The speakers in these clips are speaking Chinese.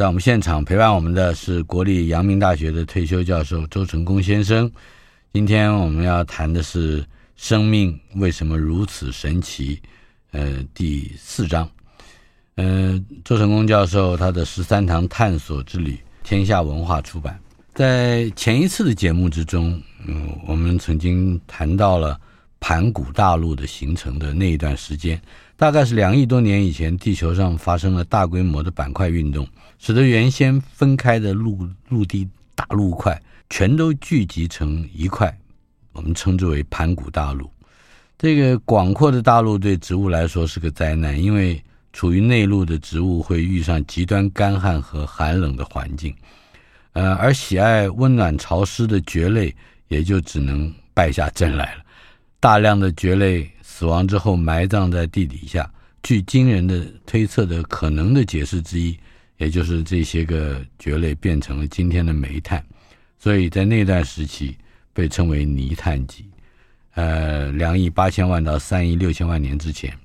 在我们现场陪伴我们的是国立阳明大学的退休教授周成功先生。今天我们要谈的是生命为什么如此神奇？呃，第四章。呃，周成功教授他的十三堂探索之旅，天下文化出版。在前一次的节目之中，嗯，我们曾经谈到了盘古大陆的形成的那一段时间，大概是两亿多年以前，地球上发生了大规模的板块运动。使得原先分开的陆陆地大陆块全都聚集成一块，我们称之为盘古大陆。这个广阔的大陆对植物来说是个灾难，因为处于内陆的植物会遇上极端干旱和寒冷的环境，呃，而喜爱温暖潮湿的蕨类也就只能败下阵来了。大量的蕨类死亡之后埋葬在地底下，据惊人的推测的可能的解释之一。也就是这些个蕨类变成了今天的煤炭，所以在那段时期被称为泥炭纪。呃，两亿八千万到三亿六千万年之前，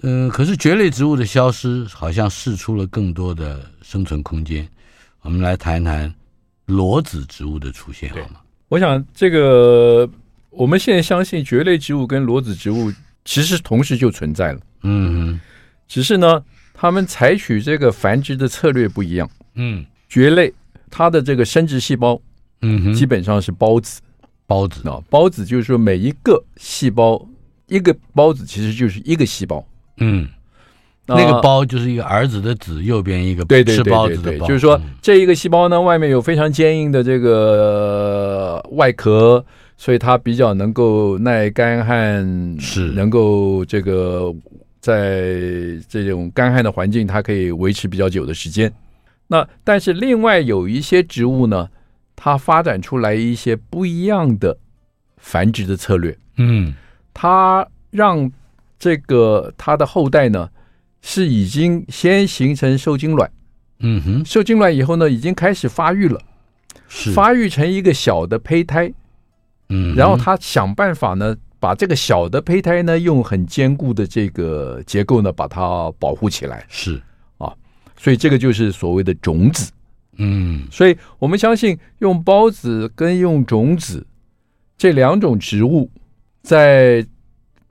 呃，可是蕨类植物的消失好像释出了更多的生存空间。我们来谈谈裸子植物的出现，好吗？我想这个我们现在相信蕨类植物跟裸子植物其实同时就存在了。嗯哼，只是呢。他们采取这个繁殖的策略不一样。嗯，蕨类它的这个生殖细胞，嗯，基本上是孢子。孢子啊，孢子就是说每一个细胞，一个孢子其实就是一个细胞。嗯，那个孢就是一个儿子的子，右边一个对对对对对，就是说这一个细胞呢，外面有非常坚硬的这个外壳，所以它比较能够耐干旱，是能够这个。在这种干旱的环境，它可以维持比较久的时间。那但是另外有一些植物呢，它发展出来一些不一样的繁殖的策略。嗯，它让这个它的后代呢是已经先形成受精卵。嗯哼，受精卵以后呢，已经开始发育了，是发育成一个小的胚胎。嗯，然后他想办法呢。把这个小的胚胎呢，用很坚固的这个结构呢，把它保护起来。是啊，所以这个就是所谓的种子。嗯，所以我们相信用孢子跟用种子这两种植物，在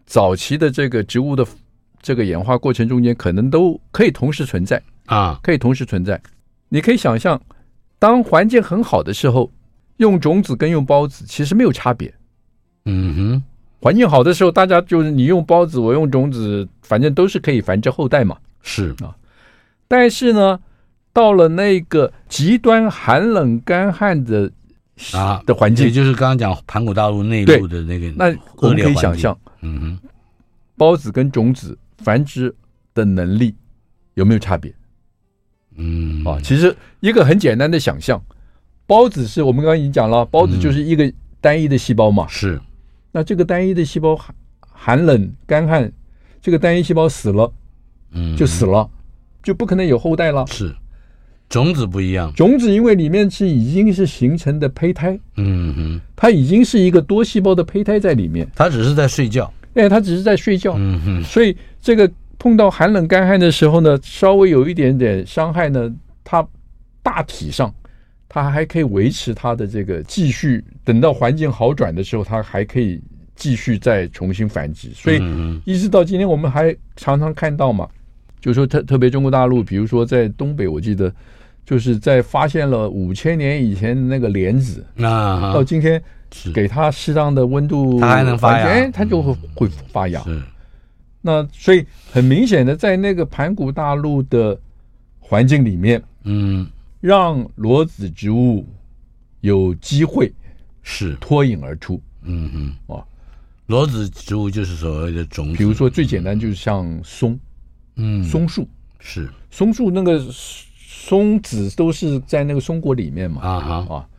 早期的这个植物的这个演化过程中间，可能都可以同时存在啊，可以同时存在。你可以想象，当环境很好的时候，用种子跟用孢子其实没有差别。嗯哼。环境好的时候，大家就是你用孢子，我用种子，反正都是可以繁殖后代嘛。是啊，但是呢，到了那个极端寒冷干旱的啊的环境，也就是刚刚讲盘古大陆内陆的那个，那我们可以想象，嗯哼，孢子跟种子繁殖的能力有没有差别？嗯啊，其实一个很简单的想象，孢子是我们刚刚已经讲了，孢子就是一个单一的细胞嘛，嗯、是。那这个单一的细胞寒寒冷干旱，这个单一细胞死了，嗯，就死了，就不可能有后代了。是，种子不一样，种子因为里面是已经是形成的胚胎，嗯哼，它已经是一个多细胞的胚胎在里面，它只是在睡觉，哎，它只是在睡觉，嗯哼，所以这个碰到寒冷干旱的时候呢，稍微有一点点伤害呢，它大体上。它还可以维持它的这个继续，等到环境好转的时候，它还可以继续再重新繁殖。所以一直到今天，我们还常常看到嘛，就是说特特别中国大陆，比如说在东北，我记得就是在发现了五千年以前的那个莲子，啊，到今天给它适当的温度，它还能发芽。哎，它就会会发芽。是。那所以很明显的，在那个盘古大陆的环境里面，嗯让裸子植物有机会是。脱颖而出。嗯哼，啊，裸子植物就是所谓的种子，比如说最简单就是像松，嗯。松树，是。松树那个松子都是在那个松果里面嘛，啊哈。啊，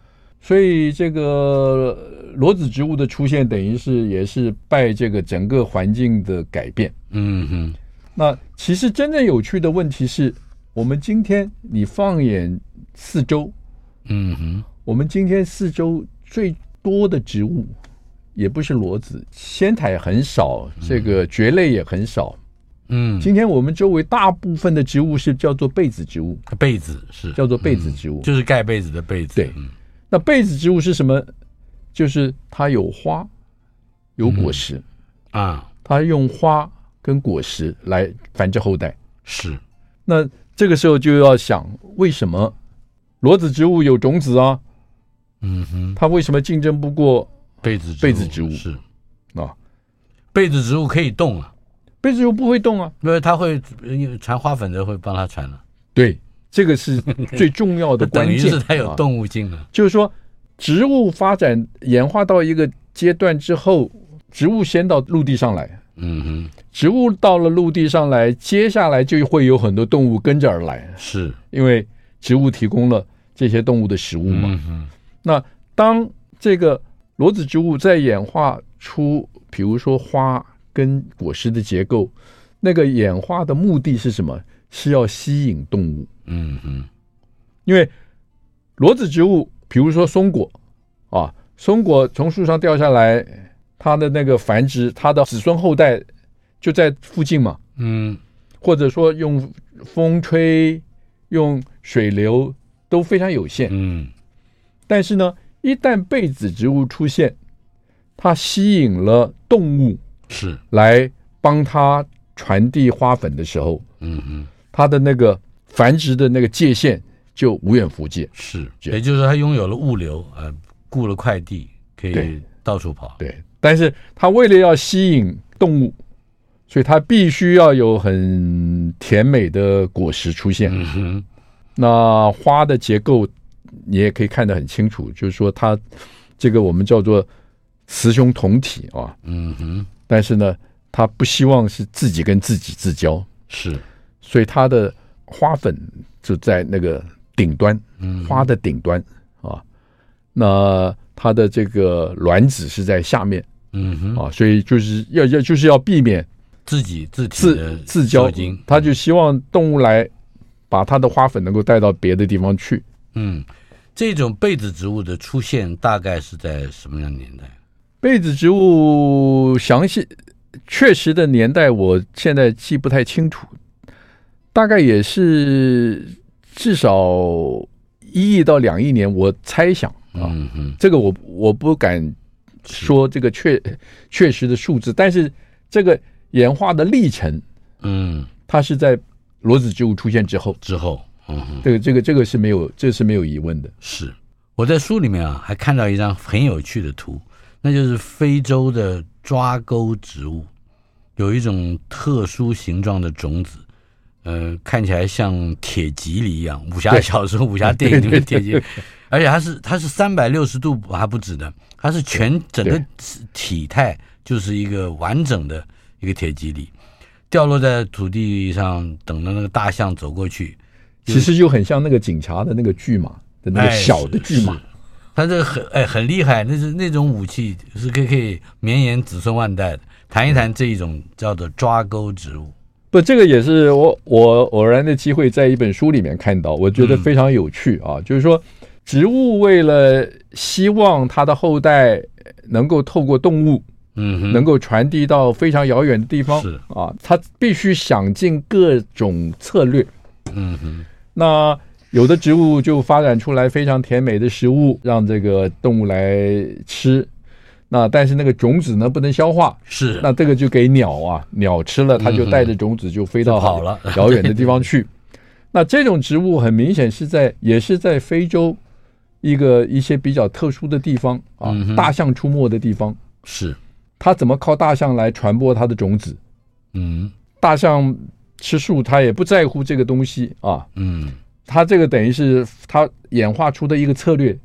所以这个裸子植物的出现，等于是也是拜这个整个环境的改变。嗯哼。那其实真正有趣的问题是，我们今天你放眼四周，嗯哼。我们今天四周最多的植物，也不是裸子，仙台很少，这个蕨类也很少。嗯，今天我们周围大部分的植物是叫做被子植物，被子是。叫做被子植物。就是盖被子的被子，对。嗯。那被子植物是什么？就是它有花，有果实，啊。它用花跟果实来繁殖后代。是。那这个时候就要想，为什么？裸子植物有种子啊？嗯哼。它为什么竞争不过被子被子植物？是。啊？被子植物可以动啊，被子植物不会动啊？因为它会传花粉的会帮它传了，对，这个是最重要的关 等于键。是它有啊动物性了，就是说，植物发展演化到一个阶段之后，植物先到陆地上来，嗯哼植物到了陆地上来，接下来就会有很多动物跟着而来，是因为植物提供了这些动物的食物嘛。嗯哼那当这个裸子植物在演化出，比如说花跟果实的结构，那个演化的目的是什么？是要吸引动物。嗯哼因为裸子植物，比如说松果啊，松果从树上掉下来，它的那个繁殖，它的子孙后代就在附近嘛，嗯。或者说用风吹、用水流都非常有限。嗯。但是呢，一旦被子植物出现，它吸引了动物是。来帮它传递花粉的时候，嗯嗯它的那个繁殖的那个界限就无远弗届。是，也就是说它拥有了物流，呃，雇了快递，可以到处跑，对，但是它为了要吸引动物，所以它必须要有很甜美的果实出现。嗯那花的结构你也可以看得很清楚，就是说它这个我们叫做雌雄同体啊，嗯哼。但是呢，它不希望是自己跟自己自交，是。所以它的花粉就在那个顶端，嗯花的顶端啊。那它的这个卵子是在下面嗯哼啊，所以就是要要就是要避免自己自自自交他就希望动物来把它的花粉能够带到别的地方去。嗯，这种被子植物的出现大概是在什么样的年代？被子植物详细确实的年代，我现在记不太清楚，大概也是至少一亿到两亿年，我猜想啊，嗯哼。这个我我不敢说这个确确实的数字，但是这个演化的历程，嗯。它是在裸子植物出现之后，之后，嗯哼。这个这个这个是没有这是没有疑问的。是。我在书里面啊还看到一张很有趣的图，那就是非洲的抓钩植物，有一种特殊形状的种子，呃，看起来像铁蒺藜一样，武侠小说、武侠电影里面铁蒺藜，而且它是它是三百六十度还不止的，它是全整个体态就是一个完整的一个铁蒺藜，掉落在土地上，等着那个大象走过去。其实就很像那个警察的那个巨马的那个小的巨马哎是，它这个很哎很厉害，那是那种武器是可以可以绵延子孙万代的。谈一谈这一种叫做抓钩植物。不，这个也是我我偶然的机会在一本书里面看到，我觉得非常有趣啊。就是说，植物为了希望它的后代能够透过动物，嗯，能够传递到非常遥远的地方，是。啊，它必须想尽各种策略。嗯哼，那有的植物就发展出来非常甜美的食物，让这个动物来吃。那但是那个种子呢，不能消化，是。那这个就给鸟啊，鸟吃了，它就带着种子就飞到就跑了。遥远的地方去。那这种植物很明显是在也是在非洲一个一些比较特殊的地方啊，嗯大象出没的地方。是，它怎么靠大象来传播它的种子？嗯。大象吃树，它也不在乎这个东西啊。嗯。它这个等于是它演化出的一个策略，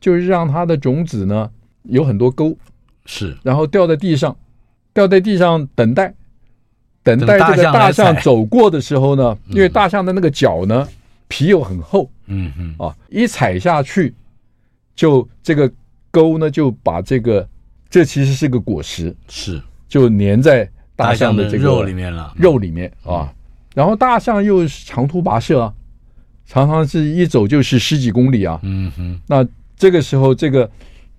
就是让它的种子呢有很多沟，是，然后掉在地上，掉在地上等待，等待这个大象走过的时候呢，嗯。因为大象的那个脚呢皮又很厚。嗯哼，啊，一踩下去，就这个沟呢就把这个这其实是个果实，是。就粘在大大象的这个肉里面了，肉里面啊，然后大象又长途跋涉啊，常常是一走就是十几公里啊。嗯哼，那这个时候，这个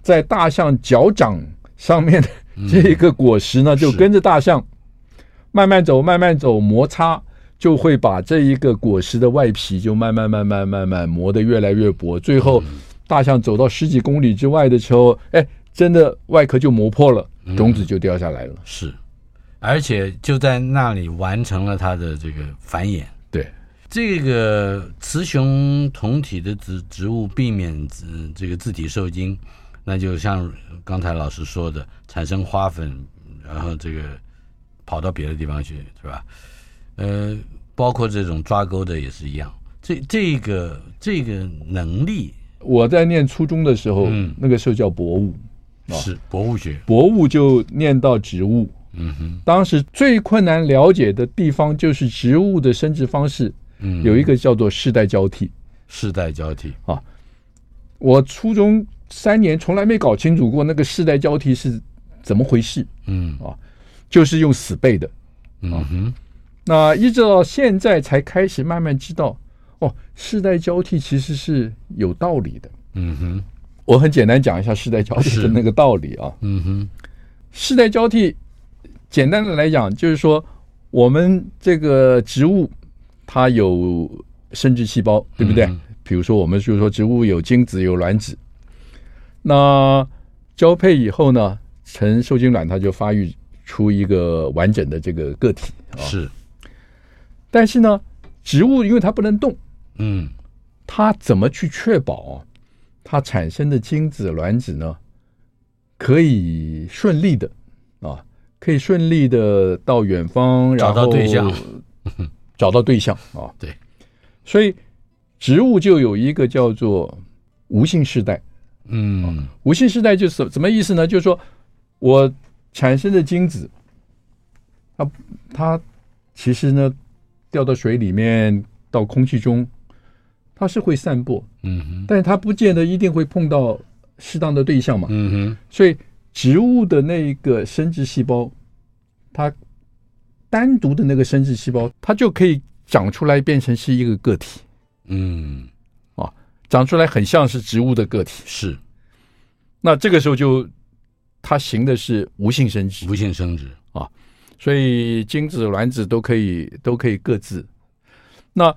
在大象脚掌上面的这一个果实呢，就跟着大象慢慢走，慢慢走，摩擦就会把这一个果实的外皮就慢慢慢慢慢慢磨得越来越薄，最后大象走到十几公里之外的时候，哎，真的外壳就磨破了，种子就掉下来了。是，而且就在那里完成了它的这个繁衍。对。这个雌雄同体的植植物避免自这个自体受精，那就像刚才老师说的，产生花粉，然后这个跑到别的地方去，是吧？呃，包括这种抓钩的也是一样。这这个这个能力我在念初中的时候，嗯那个时候叫博物，哦是博物学。博物就念到植物。嗯哼，当时最困难了解的地方就是植物的生殖方式，嗯，有一个叫做世代交替。世代交替啊。我初中三年从来没搞清楚过那个世代交替是怎么回事，嗯啊就是用死背的。嗯哼，那一直到现在才开始慢慢知道，哦，世代交替其实是有道理的。嗯哼，我很简单讲一下世代交替的那个道理啊。嗯哼，世代交替，简单的来讲，就是说我们这个植物它有生殖细胞，对不对？嗯比如说，我们就是说植物有精子有卵子，那交配以后呢，成受精卵它就发育出一个完整的这个个体啊。是，但是呢，植物因为它不能动，嗯它怎么去确保啊，它产生的精子卵子呢，可以顺利的啊，可以顺利的到远方，然后 找到对象，找到对象啊。对，所以植物就有一个叫做无性世代。嗯无性世代就是什么意思呢？就是说我产生的精子，它它其实呢掉到水里面，到空气中，它是会散播，嗯哼，但是它不见得一定会碰到适当的对象嘛。嗯哼，所以植物的那个生殖细胞，它单独的那个生殖细胞，它就可以长出来变成是一个个体，嗯啊长出来很像是植物的个体。是那这个时候就它行的是无性生殖，无性生殖，所以精子、卵子都可以都可以各自。那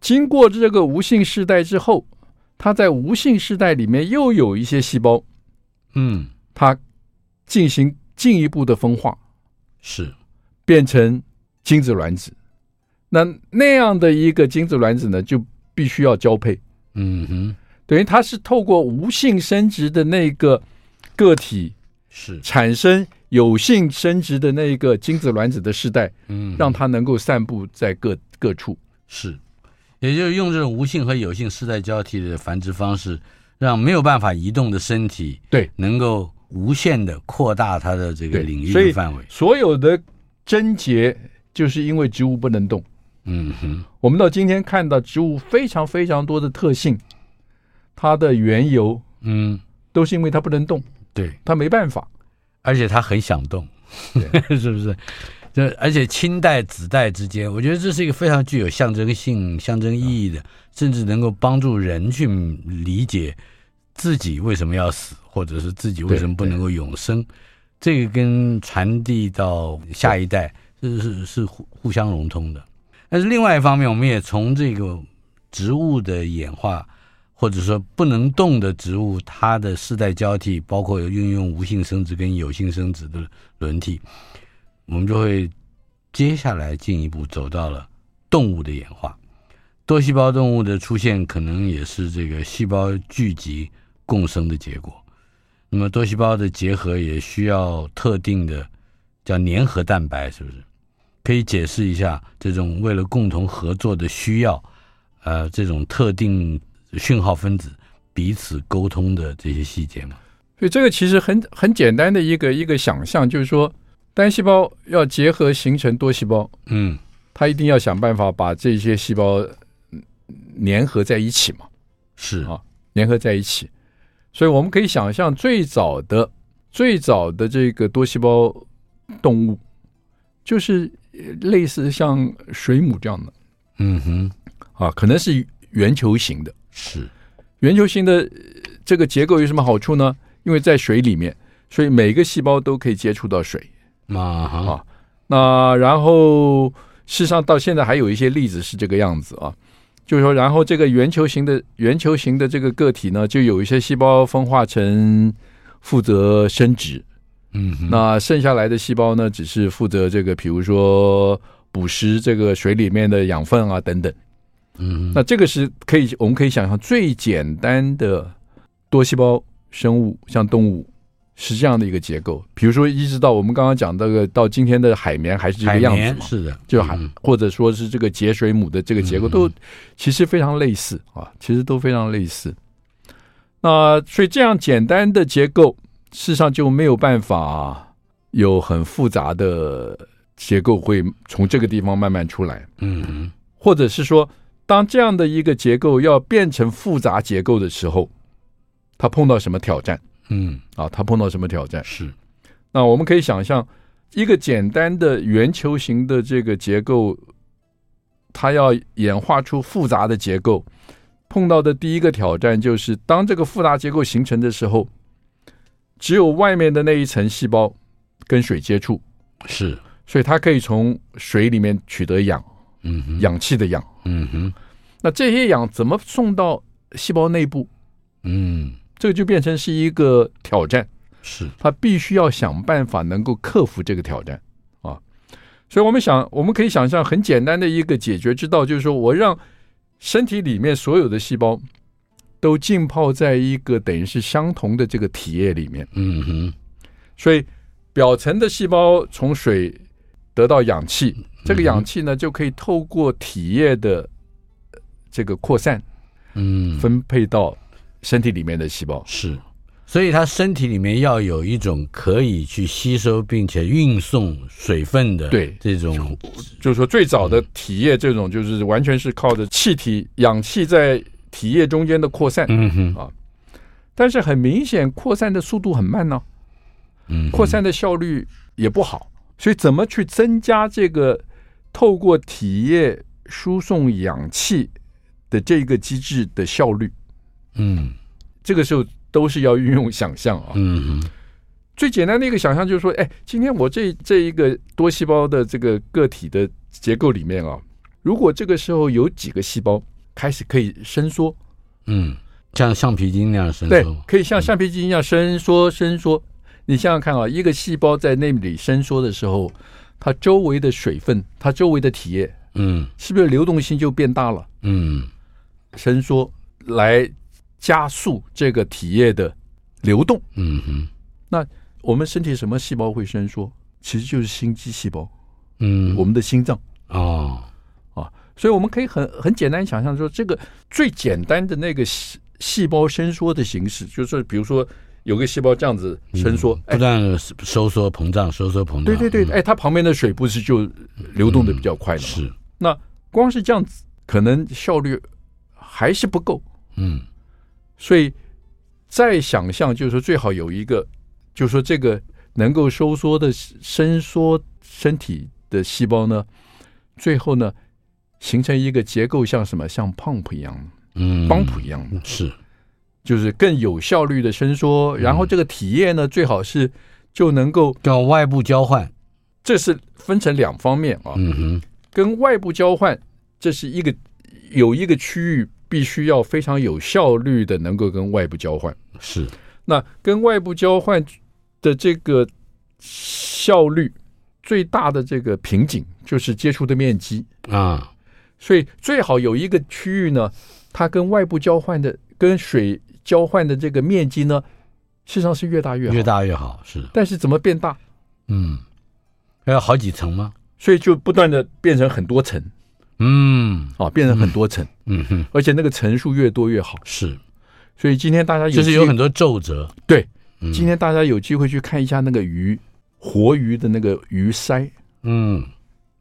经过这个无性世代之后，它在无性世代里面又有一些细胞，嗯它进行进一步的分化，是，变成精子、卵子。那那样的一个精子、卵子呢，就必须要交配，嗯哼等于它是透过无性生殖的那个个体是，产生有性生殖的那一个精子、卵子的世代，嗯。让它能够散布在各各处。是，也就是用这种无性和有性世代交替的繁殖方式，让没有办法移动的身体对。能够无限的扩大它的这个领域的范围。所有的症结就是因为植物不能动。嗯哼，我们到今天看到植物非常非常多的特性，它的缘由嗯，都是因为它不能动，对，他没办法。而且他很想动，是不是？这而且亲代子代之间，我觉得这是一个非常具有象征性、象征意义的，甚至能够帮助人去理解自己为什么要死，或者是自己为什么不能够永生。这个跟传递到下一代是是是互互相融通的。但是另外一方面，我们也从这个植物的演化，或者说不能动的植物，它的世代交替，包括有运用无性生殖跟有性生殖的轮替，我们就会接下来进一步走到了动物的演化。多细胞动物的出现，可能也是这个细胞聚集共生的结果。那么多细胞的结合也需要特定的叫粘合蛋白，是不是？可以解释一下这种为了共同合作的需要，呃，这种特定讯号分子彼此沟通的这些细节吗？所以这个其实很很简单的一个一个想象，就是说单细胞要结合形成多细胞，嗯，它一定要想办法把这些细胞粘合在一起嘛，是。啊，粘合在一起。所以我们可以想象最早的最早的这个多细胞动物，就是类似像水母这样的，嗯哼，啊，可能是圆球形的，是圆球形的这个结构有什么好处呢？因为在水里面，所以每个细胞都可以接触到水啊啊。那然后事实上到现在还有一些例子是这个样子啊。就是说，然后这个圆球形的圆球形的这个个体呢，就有一些细胞分化成负责生殖，嗯，那剩下来的细胞呢，只是负责这个，比如说捕食这个水里面的养分啊等等，嗯，那这个是可以，我们可以想象最简单的多细胞生物，像动物。是这样的一个结构，比如说一直到我们刚刚讲这个，到今天的海绵还是这个样子嘛，是的，就还或者说是这个节水母的这个结构都其实非常类似啊，其实都非常类似。那所以这样简单的结构，事实上就没有办法有很复杂的结构会从这个地方慢慢出来，嗯，或者是说，当这样的一个结构要变成复杂结构的时候，它碰到什么挑战？嗯。啊，它碰到什么挑战？是，那我们可以想象，一个简单的圆球形的这个结构，它要演化出复杂的结构，碰到的第一个挑战就是，当这个复杂结构形成的时候，只有外面的那一层细胞跟水接触，是，所以它可以从水里面取得氧，嗯，氧气的氧，嗯哼，那这些氧怎么送到细胞内部？嗯。这个就变成是一个挑战，是。他必须要想办法能够克服这个挑战。啊！所以我们想，我们可以想象很简单的一个解决之道，就是说我让身体里面所有的细胞都浸泡在一个等于是相同的这个体液里面，嗯哼，所以表层的细胞从水得到氧气，这个氧气呢就可以透过体液的这个扩散，嗯，分配到。身体里面的细胞。是，所以它身体里面要有一种可以去吸收并且运送水分的对。这种，就是说最早的体液这种就是完全是靠着气体氧气在体液中间的扩散，嗯哼。啊，但是很明显扩散的速度很慢呢，嗯，扩散的效率也不好，所以怎么去增加这个透过体液输送氧气的这个机制的效率？嗯，这个时候都是要运用想象啊。嗯，最简单的一个想象就是说，哎，今天我这这一个多细胞的这个个体的结构里面啊，如果这个时候有几个细胞开始可以伸缩，嗯，像橡皮筋那样伸缩，对，可以像橡皮筋一样伸缩伸缩。你想想看啊，一个细胞在那里伸缩的时候，它周围的水分，它周围的体液，嗯，是不是流动性就变大了？嗯，伸缩来。加速这个体液的流动。嗯哼，那我们身体什么细胞会伸缩？其实就是心肌细胞。嗯，我们的心脏。哦，啊，所以我们可以很很简单想象说，这个最简单的那个细细胞伸缩的形式，就是比如说有个细胞这样子伸缩，不断收缩膨胀，收缩膨胀。对对对，哎，它旁边的水不是就流动的比较快吗？是。那光是这样子，可能效率还是不够。嗯。所以，再想象就是说，最好有一个，就是说这个能够收缩的伸缩身体的细胞呢，最后呢，形成一个结构，像什么？像 pump 一样，嗯，pump 一样，是，就是更有效率的伸缩。然后这个体液呢，最好是就能够跟外部交换，这是分成两方面啊。嗯哼，跟外部交换，这是一个有一个区域。必须要非常有效率的能够跟外部交换，是。那跟外部交换的这个效率最大的这个瓶颈就是接触的面积啊。所以最好有一个区域呢，它跟外部交换的、跟水交换的这个面积呢，事实上是越大越好，越大越好。是，但是怎么变大？嗯，还有好几层吗？所以就不断的变成很多层。嗯，啊，变成很多层。嗯哼，而且那个层数越多越好。是，所以今天大家有就是有很多皱褶。对，嗯、今天大家有机会去看一下那个鱼，活鱼的那个鱼鳃。嗯，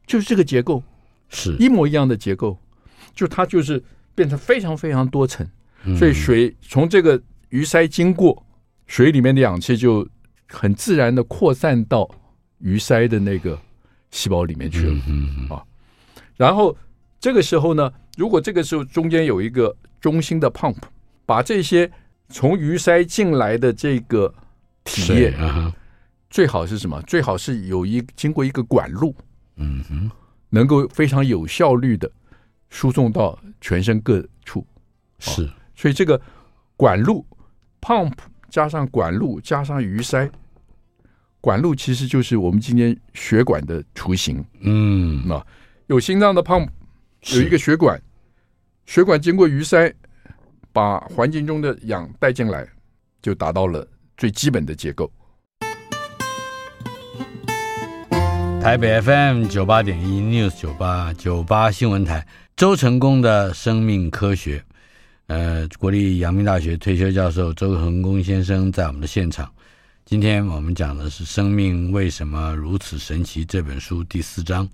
就是这个结构，是一模一样的结构，就它就是变成非常非常多层，嗯、所以水从这个鱼鳃经过，水里面的氧气就很自然的扩散到鱼鳃的那个细胞里面去了。嗯嗯啊，然后这个时候呢，如果这个时候中间有一个中心的 pump，把这些从鱼鳃进来的这个体液。啊最好是什么？最好是有一经过一个管路，嗯哼，能够非常有效率的输送到全身各处。是，所以这个管路 pump 加上管路加上鱼鳃，管路其实就是我们今天血管的雏形。嗯，啊，有心脏的 pump 有一个血管，血管经过鱼鳃，把环境中的氧带进来，就达到了最基本的结构。台北 FM 九八点一 News 九八九八新闻台，周成功的生命科学，呃，国立阳明大学退休教授周成功先生在我们的现场。今天我们讲的是《生命为什么如此神奇》这本书第四章，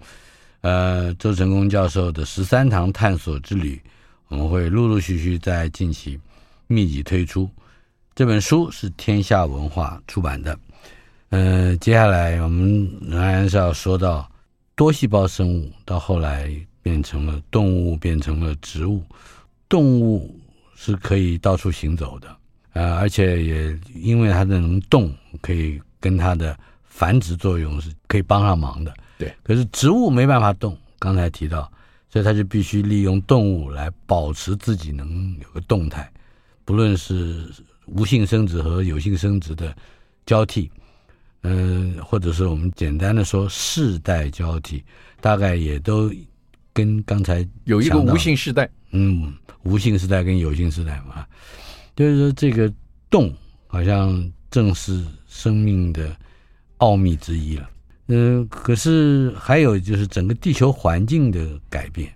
呃，周成功教授的十三堂探索之旅，我们会陆陆续续在近期密集推出。这本书是天下文化出版的。呃，接下来我们仍然是要说到多细胞生物，到后来变成了动物，变成了植物。动物是可以到处行走的，呃，而且也因为它的能动，可以跟它的繁殖作用是可以帮上忙的。对，可是植物没办法动，刚才提到，所以它就必须利用动物来保持自己能有个动态，不论是无性生殖和有性生殖的交替。嗯、呃，或者是我们简单的说世代交替，大概也都跟刚才有一个无性世代，嗯，无性时代跟有性时代嘛，就是说这个动好像正是生命的奥秘之一了。嗯、可是还有就是整个地球环境的改变，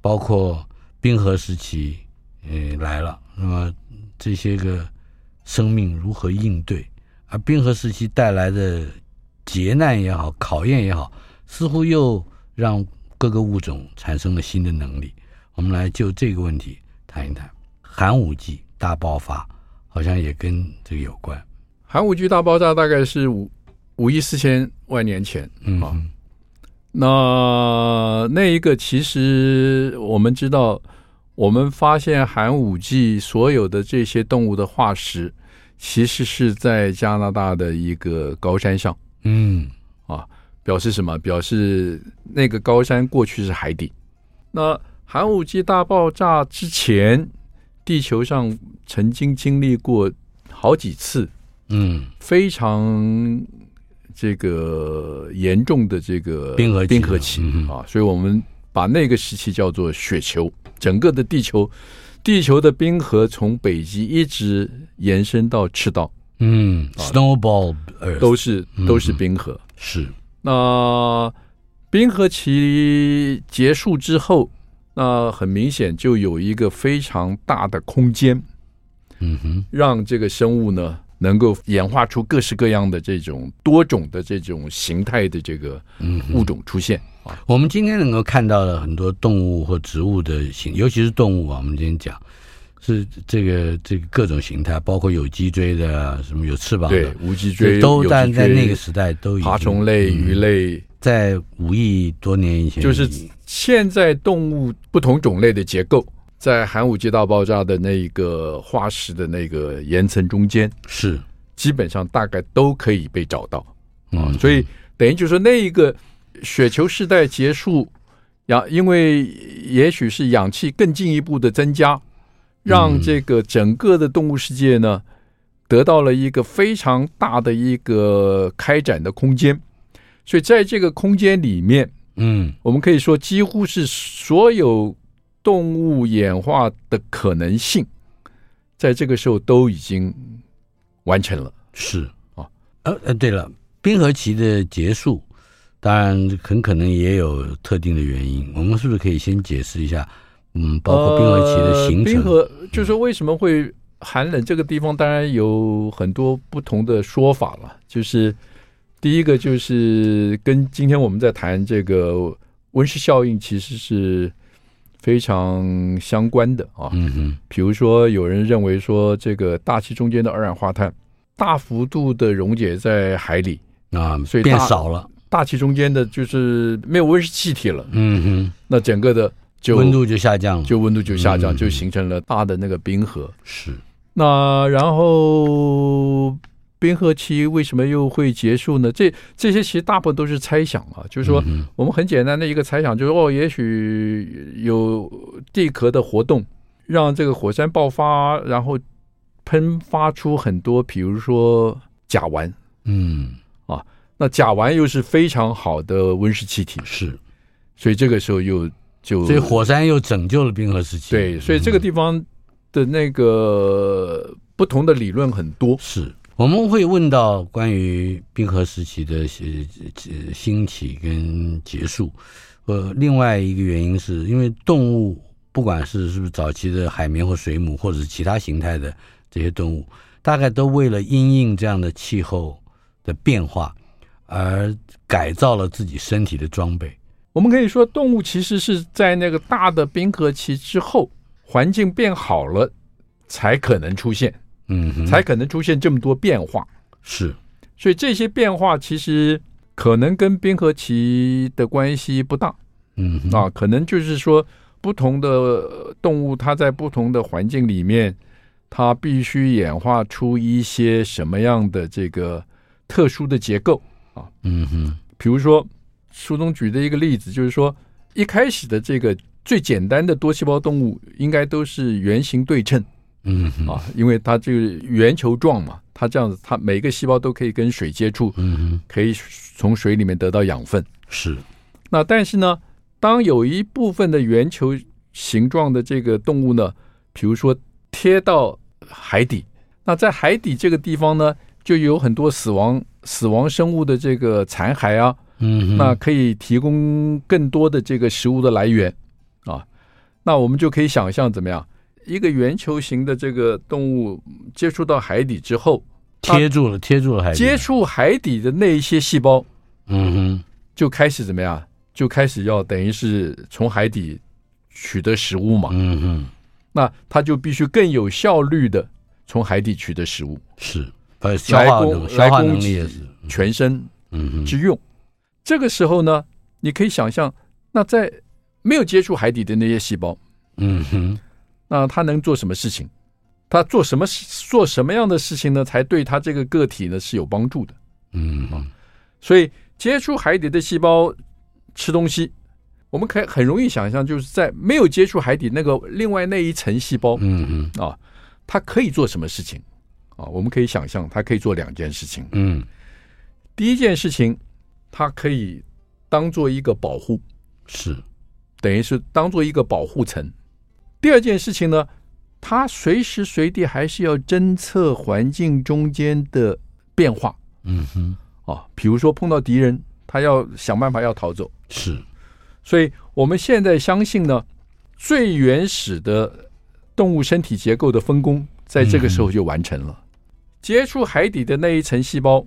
包括冰河时期，呃，来了，那么这些个生命如何应对？而冰河时期带来的劫难也好，考验也好，似乎又让各个物种产生了新的能力。我们来就这个问题谈一谈。寒武纪大爆发好像也跟这个有关。寒武纪大爆炸大概是五五亿四千万年前，嗯，啊，那那一个其实我们知道，我们发现寒武纪所有的这些动物的化石。其实是在加拿大的一个高山上，嗯，啊，表示什么？表示那个高山过去是海底。那寒武纪大爆炸之前，地球上曾经经历过好几次，嗯，非常这个严重的这个冰河冰河期啊，所以我们把那个时期叫做雪球，整个的地球。地球的冰河从北极一直延伸到赤道，嗯，Snowball Earth 都是都是冰河。嗯、是。那冰河期结束之后，那很明显就有一个非常大的空间，嗯哼，让这个生物呢能够演化出各式各样的这种多种的这种形态的这个物种出现。我们今天能够看到的很多动物或植物的形，尤其是动物啊，我们今天讲是这个这个各种形态，包括有脊椎的，什么有翅膀的，对，无脊椎都在在那个时代都已经爬虫类、鱼类，嗯，在五亿多年以前，就是现在动物不同种类的结构，在寒武纪大爆炸的那个化石的那个岩层中间，是基本上大概都可以被找到啊，嗯，所以等于就是说那一个。雪球时代结束，氧因为也许是氧气更进一步的增加，让这个整个的动物世界呢得到了一个非常大的一个开展的空间。所以在这个空间里面，嗯，我们可以说几乎是所有动物演化的可能性，在这个时候都已经完成了。是啊，呃呃，对了，冰河期的结束，当然很可能也有特定的原因。我们是不是可以先解释一下？嗯，包括冰河期的形成，呃、冰河就是说为什么会寒冷？这个地方当然有很多不同的说法了。就是第一个，就是跟今天我们在谈这个温室效应，其实是非常相关的啊。嗯哼，比如说有人认为说，这个大气中间的二氧化碳大幅度的溶解在海里啊，所以变少了。大气中间的就是没有温室气体了。嗯哼，那整个的。就温度就下降了，就温度就下降，嗯，就形成了大的那个冰河。是，那然后冰河期为什么又会结束呢？这这些其实大部分都是猜想啊，就是说我们很简单的一个猜想，就是哦，也许有地壳的活动，让这个火山爆发，然后喷发出很多，比如说甲烷。嗯，啊，那甲烷又是非常好的温室气体，是，所以这个时候又。就所以火山又拯救了冰河时期。对，所以这个地方的那个不同的理论很多。是，我们会问到关于冰河时期的兴起跟结束。呃，另外一个原因是因为动物，不管是是不是早期的海绵或水母，或者是其他形态的这些动物，大概都为了因应这样的气候的变化而改造了自己身体的装备。我们可以说，动物其实是在那个大的冰河期之后，环境变好了，才可能出现，嗯，才可能出现这么多变化。是，所以这些变化其实可能跟冰河期的关系不大，嗯，啊，可能就是说，不同的动物它在不同的环境里面，它必须演化出一些什么样的这个特殊的结构。啊，嗯哼，比如说。书中举的一个例子就是说，一开始的这个最简单的多细胞动物应该都是圆形对称，嗯啊，因为它这个圆球状嘛，它这样子，它每个细胞都可以跟水接触，嗯，可以从水里面得到养分。是。那但是呢，当有一部分的圆球形状的这个动物呢，比如说贴到海底，那在海底这个地方呢，就有很多死亡死亡生物的这个残骸啊。嗯，那可以提供更多的这个食物的来源啊，那我们就可以想象怎么样？一个圆球形的这个动物接触到海底之后，贴住了，贴住了海底，接触海底的那一些细胞，嗯哼，就开始怎么样？就开始要等于是从海底取得食物嘛，嗯哼，那它就必须更有效率的从海底取得食物，是，消化能消化能力也是全身嗯哼。之用。这个时候呢，你可以想象，那在没有接触海底的那些细胞，嗯哼，那他能做什么事情？他做什么做什么样的事情呢？才对他这个个体呢是有帮助的？嗯啊，所以接触海底的细胞吃东西，我们可以很容易想象，就是在没有接触海底那个另外那一层细胞，嗯嗯，啊，它可以做什么事情？啊，我们可以想象，它可以做两件事情。嗯，第一件事情。它可以当做一个保护，是等于是当做一个保护层。第二件事情呢，它随时随地还是要侦测环境中间的变化。嗯哼，啊，比如说碰到敌人，它要想办法要逃走。是，所以我们现在相信呢，最原始的动物身体结构的分工，在这个时候就完成了。嗯、接触海底的那一层细胞，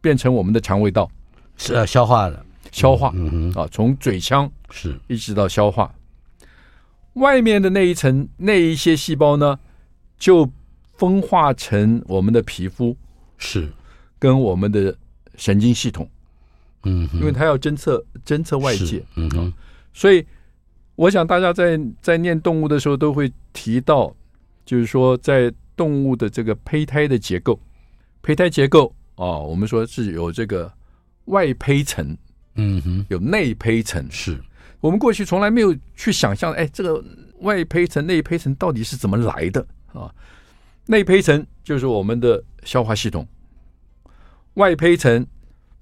变成我们的肠胃道。是要消化的，消化，嗯哼，啊，从嘴腔是一直到消化，外面的那一层那一些细胞呢，就分化成我们的皮肤，是。跟我们的神经系统，嗯，因为它要侦测侦测外界，嗯哼，所以我想大家在在念动物的时候都会提到，就是说在动物的这个胚胎的结构，胚胎结构啊，我们说是有这个。外胚层，嗯哼，有内胚层，是我们过去从来没有去想象，哎，这个外胚层、内胚层到底是怎么来的啊？内胚层就是我们的消化系统，外胚层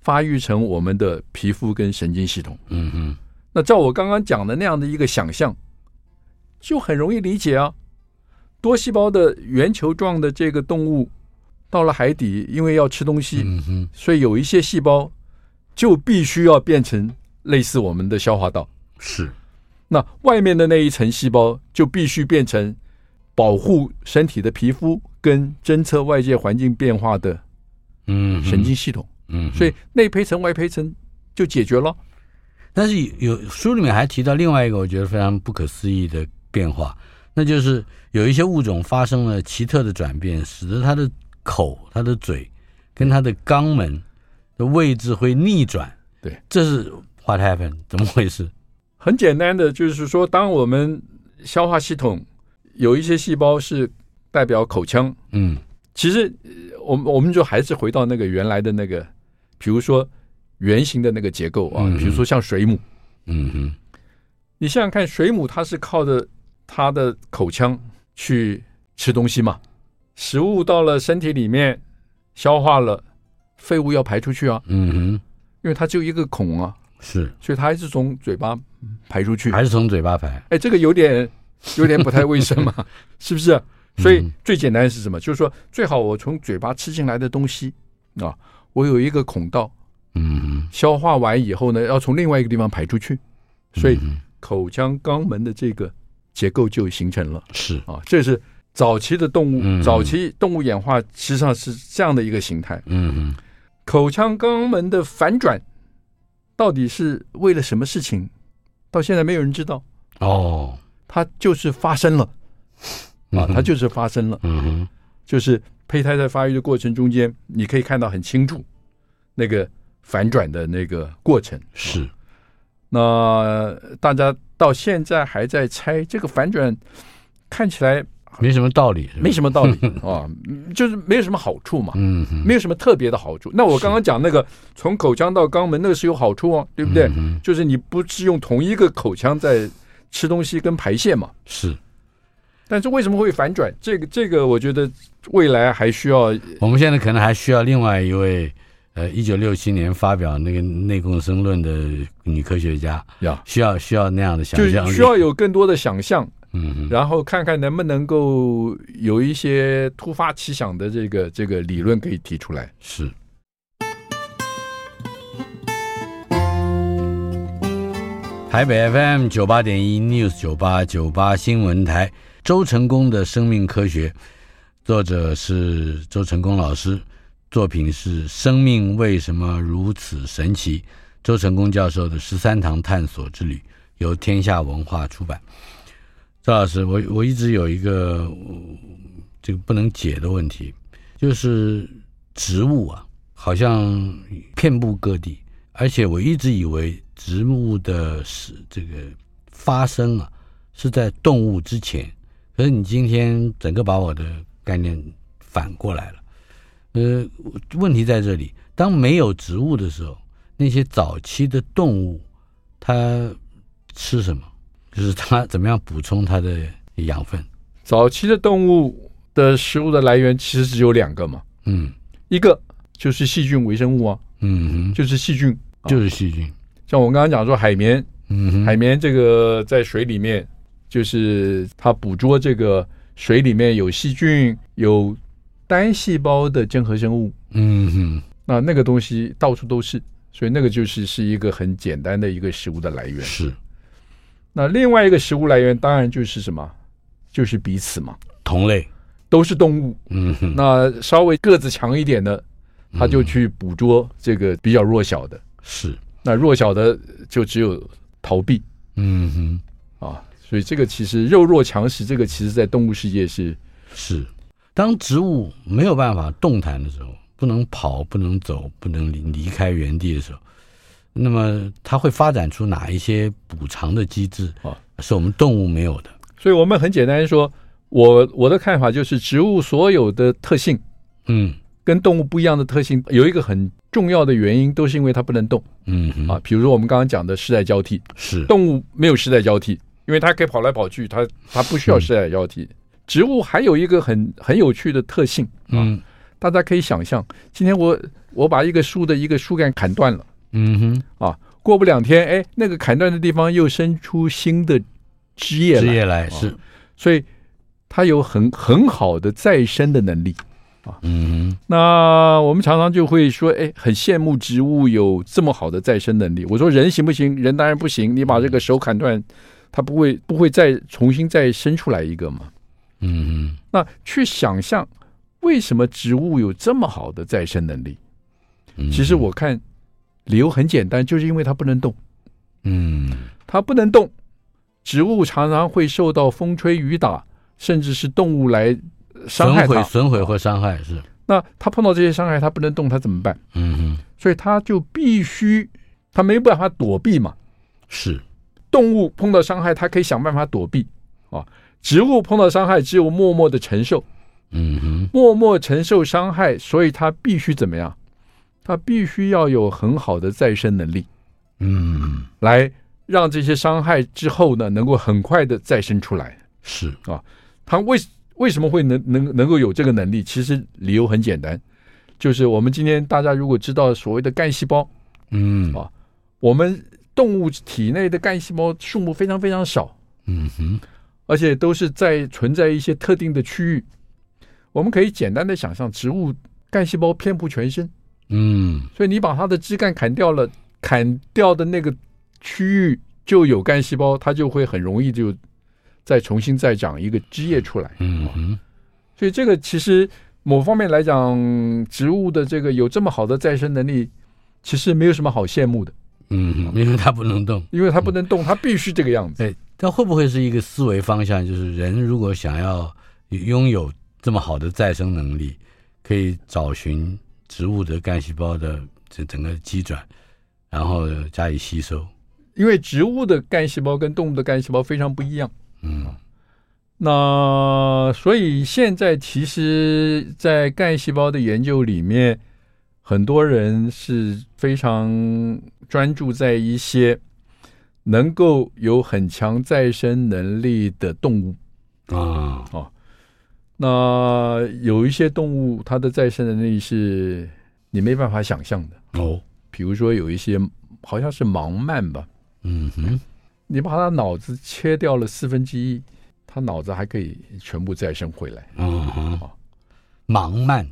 发育成我们的皮肤跟神经系统。嗯哼，那照我刚刚讲的那样的一个想象，就很容易理解啊。多细胞的圆球状的这个动物到了海底，因为要吃东西，嗯哼，所以有一些细胞就必须要变成类似我们的消化道。是。那外面的那一层细胞就必须变成保护身体的皮肤跟侦测外界环境变化的嗯神经系统。嗯，所以内胚层外胚层就解决了。但是有书里面还提到另外一个我觉得非常不可思议的变化，那就是有一些物种发生了奇特的转变，使得它的口、它的嘴跟它的肛门的位置会逆转。对，这是 what happened？怎么回事？很简单的，就是说，当我们消化系统有一些细胞是代表口腔，嗯，其实我们我们就还是回到那个原来的那个。比如说圆形的那个结构啊，比如说像水母，嗯。哼，你想想看，水母它是靠着它的口腔去吃东西嘛，食物到了身体里面消化了，废物要排出去啊，嗯哼，因为它只有一个孔啊，是，所以它还是从嘴巴排出去，还是从嘴巴排，哎，这个有点有点不太卫生嘛，是不是？所以最简单是什么？就是说最好我从嘴巴吃进来的东西啊。我有一个孔道，嗯，消化完以后呢，要从另外一个地方排出去，所以口腔肛门的这个结构就形成了。是啊，这是早期的动物，嗯、早期动物演化实际上是这样的一个形态。嗯，口腔肛门的反转到底是为了什么事情？到现在没有人知道。哦，它就是发生了，啊，它就是发生了。嗯哼，就是。胚胎在发育的过程中间，你可以看到很清楚那个反转的那个过程。是，那大家到现在还在猜这个反转，看起来没什么道理，没什么道理 啊，就是没有什么好处嘛。嗯，没有什么特别的好处。那我刚刚讲那个从口腔到肛门，那个是有好处哦，对不对？就是你不是用同一个口腔在吃东西跟排泄嘛？是。但是为什么会反转？这个这个，我觉得未来还需要。我们现在可能还需要另外一位，呃，一九六七年发表那个内共生论的女科学家，要，需要需要那样的想象，就需要有更多的想象，嗯，然后看看能不能够有一些突发奇想的这个这个理论可以提出来。是。台北 FM 九八点一 News 九八九八新闻台。周成功的生命科学，作者是周成功老师，作品是《生命为什么如此神奇》，周成功教授的十三堂探索之旅，由天下文化出版。赵老师，我我一直有一个这个不能解的问题，就是植物啊，好像遍布各地，而且我一直以为植物的是这个发生啊，是在动物之前。可是你今天整个把我的概念反过来了，呃，问题在这里，当没有植物的时候，那些早期的动物，它吃什么？就是它怎么样补充它的养分？早期的动物的食物的来源其实只有两个嘛，嗯，一个就是细菌微生物啊，嗯，就是细菌，就是细菌。像我刚刚讲说海绵，嗯，海绵这个在水里面。就是它捕捉这个水里面有细菌、有单细胞的真核生物，嗯哼，那那个东西到处都是，所以那个就是是一个很简单的一个食物的来源。是，那另外一个食物来源当然就是什么？就是彼此嘛，同类都是动物。嗯哼，那稍微个子强一点的，他就去捕捉这个比较弱小的。是，那弱小的就只有逃避。嗯哼，啊。所以这个其实肉弱强食，这个其实在动物世界是是，当植物没有办法动弹的时候，不能跑、不能走、不能离离开原地的时候，那么它会发展出哪一些补偿的机制啊？是我们动物没有的。所以我们很简单说，我我的看法就是，植物所有的特性，嗯，跟动物不一样的特性，有一个很重要的原因，都是因为它不能动。嗯啊，比如说我们刚刚讲的世代交替，是动物没有世代交替。因为它可以跑来跑去，它它不需要世代交替。植物还有一个很很有趣的特性，嗯，大家可以想象，今天我我把一个树的一个树干砍断了，嗯哼，啊，过不两天，哎，那个砍断的地方又生出新的枝叶来枝叶来，啊、是，所以它有很很好的再生的能力。啊，嗯，那我们常常就会说，哎，很羡慕植物有这么好的再生能力。我说人行不行？人当然不行。你把这个手砍断，它不会不会再重新再生出来一个嘛？嗯嗯。那去想象为什么植物有这么好的再生能力？其实我看理由很简单，就是因为它不能动。嗯，它不能动，植物常常会受到风吹雨打，甚至是动物来。伤害它，损毁或伤害是。那它碰到这些伤害，它不能动，它怎么办？嗯哼，所以它就必须，它没办法躲避嘛。是，动物碰到伤害，它可以想办法躲避啊。植物碰到伤害，只有默默的承受。嗯哼，默默承受伤害，所以它必须怎么样？他必须要有很好的再生能力。嗯，来让这些伤害之后呢，能够很快的再生出来。是啊，它为。为什么会能能能够有这个能力？其实理由很简单，就是我们今天大家如果知道所谓的干细胞，嗯啊，我们动物体内的干细胞数目非常非常少，嗯哼，而且都是在存在一些特定的区域。我们可以简单的想象，植物干细胞遍布全身，嗯，所以你把它的枝干砍掉了，砍掉的那个区域就有干细胞，它就会很容易就。再重新再长一个枝叶出来，嗯哼，所以这个其实某方面来讲，植物的这个有这么好的再生能力，其实没有什么好羡慕的，嗯哼，因为它不能动，因为它不能动，它必须这个样子。哎，它会不会是一个思维方向？就是人如果想要拥有这么好的再生能力，可以找寻植物的干细胞的这整个机转，然后加以吸收。因为植物的干细胞跟动物的干细胞非常不一样。嗯，那所以现在其实，在干细胞的研究里面，很多人是非常专注在一些能够有很强再生能力的动物啊哦。那有一些动物，它的再生能力是你没办法想象的哦。比如说有一些好像是盲鳗吧，嗯哼。你把它脑子切掉了四分之一，它脑子还可以全部再生回来。嗯哼，盲鳗，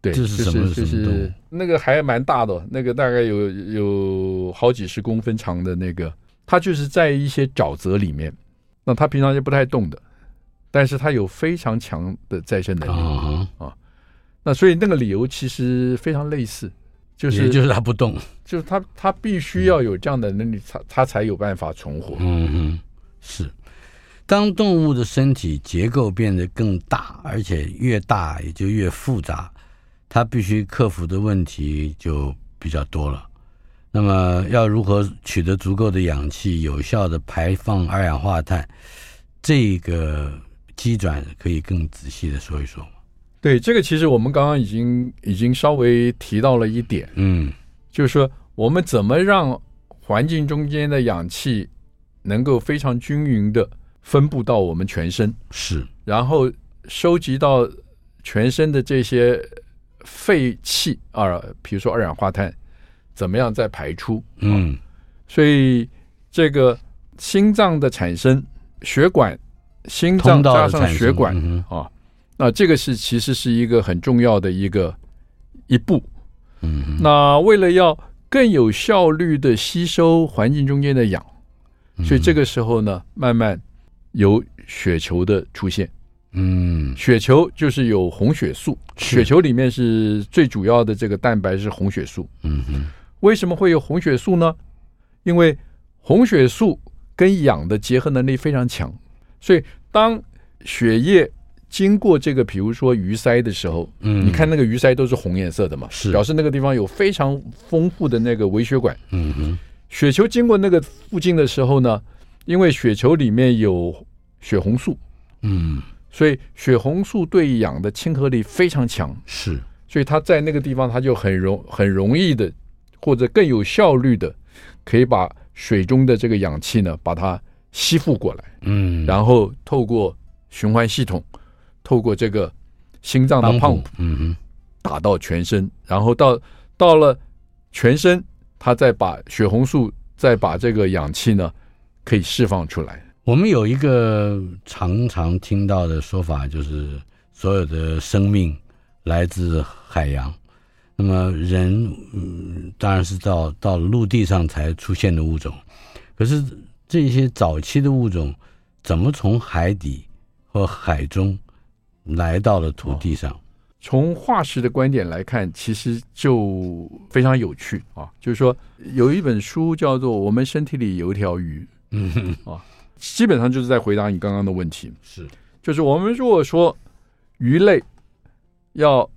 对，这是什么？就是、就是、那个还蛮大的，那个大概有有好几十公分长的那个，它就是在一些沼泽里面。那它平常就不太动的，但是它有非常强的再生能力、嗯、啊。那所以那个理由其实非常类似。就是就是它不动，就是它它必须要有这样的能力，它它才有办法存活。嗯哼，是。当动物的身体结构变得更大，而且越大也就越复杂，它必须克服的问题就比较多了。那么要如何取得足够的氧气，有效的排放二氧化碳，这个机转可以更仔细的说一说吗。对，这个其实我们刚刚已经已经稍微提到了一点，嗯，就是说我们怎么让环境中间的氧气能够非常均匀的分布到我们全身，是，然后收集到全身的这些废气啊，比如说二氧化碳，怎么样再排出？嗯，所以这个心脏的产生，血管，心脏加上血管啊。那这个是其实是一个很重要的一个一步，嗯，那为了要更有效率的吸收环境中间的氧，所以这个时候呢，慢慢有血球的出现，嗯，血球就是有红血素，血球里面是最主要的这个蛋白是红血素，嗯哼，为什么会有红血素呢？因为红血素跟氧的结合能力非常强，所以当血液经过这个，比如说鱼鳃的时候，嗯，你看那个鱼鳃都是红颜色的嘛，是。表示那个地方有非常丰富的那个微血管。嗯哼，血球经过那个附近的时候呢，因为血球里面有血红素，嗯，所以血红素对氧的亲和力非常强，是，所以它在那个地方它就很容很容易的，或者更有效率的，可以把水中的这个氧气呢把它吸附过来，嗯，然后透过循环系统。透过这个心脏的 pump，嗯哼，打到全身，然后到到了全身，它再把血红素再把这个氧气呢可以释放出来。我们有一个常常听到的说法，就是所有的生命来自海洋。那么人，嗯，当然是到到陆地上才出现的物种。可是这些早期的物种，怎么从海底和海中来到了土地上？从化石的观点来看，其实就非常有趣啊。就是说，有一本书叫做《我们身体里有一条鱼》，嗯哼啊。基本上就是在回答你刚刚的问题，是，就是我们如果说鱼类要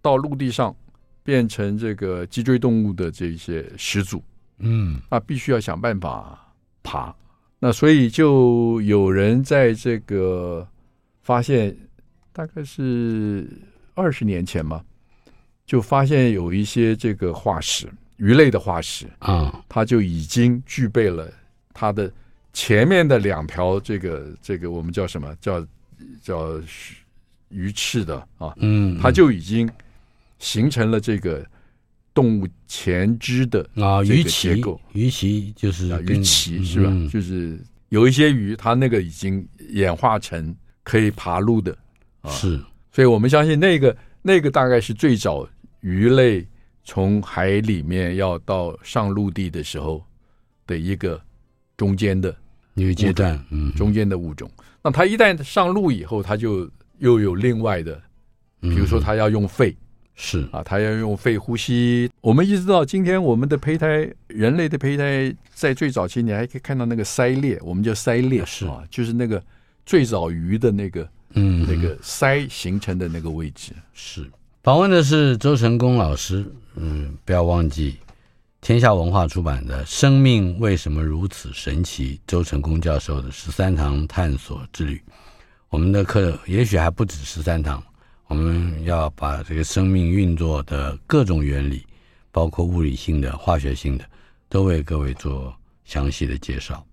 到陆地上变成这个脊椎动物的这些始祖，嗯，那必须要想办法爬。那所以就有人在这个发现，大概是二十年前嘛，就发现有一些这个化石，鱼类的化石啊，它就已经具备了它的。前面的两条，这个这个我们叫什么？叫叫鱼翅的啊，嗯，它就已经形成了这个动物前肢的啊鱼鳍构。鱼鳍就是鱼鳍是吧？嗯、就是有一些鱼，它那个已经演化成可以爬路的，啊、是。所以我们相信那个那个大概是最早鱼类从海里面要到上陆地的时候的一个中间的。一个阶段，嗯，中间的物种，那它一旦上路以后，它就又有另外的，比如说它要用肺，嗯、是啊，它要用肺呼吸。我们一直到今天，我们的胚胎，人类的胚胎，在最早期，你还可以看到那个鳃裂，我们叫鳃裂，是啊，就是那个最早鱼的那个，嗯，那个鳃形成的那个位置。是访问的是周成功老师，嗯，不要忘记。天下文化出版的《生命为什么如此神奇》，周成功教授的十三堂探索之旅。我们的课也许还不止十三堂，我们要把这个生命运作的各种原理，包括物理性的、化学性的，都为各位做详细的介绍。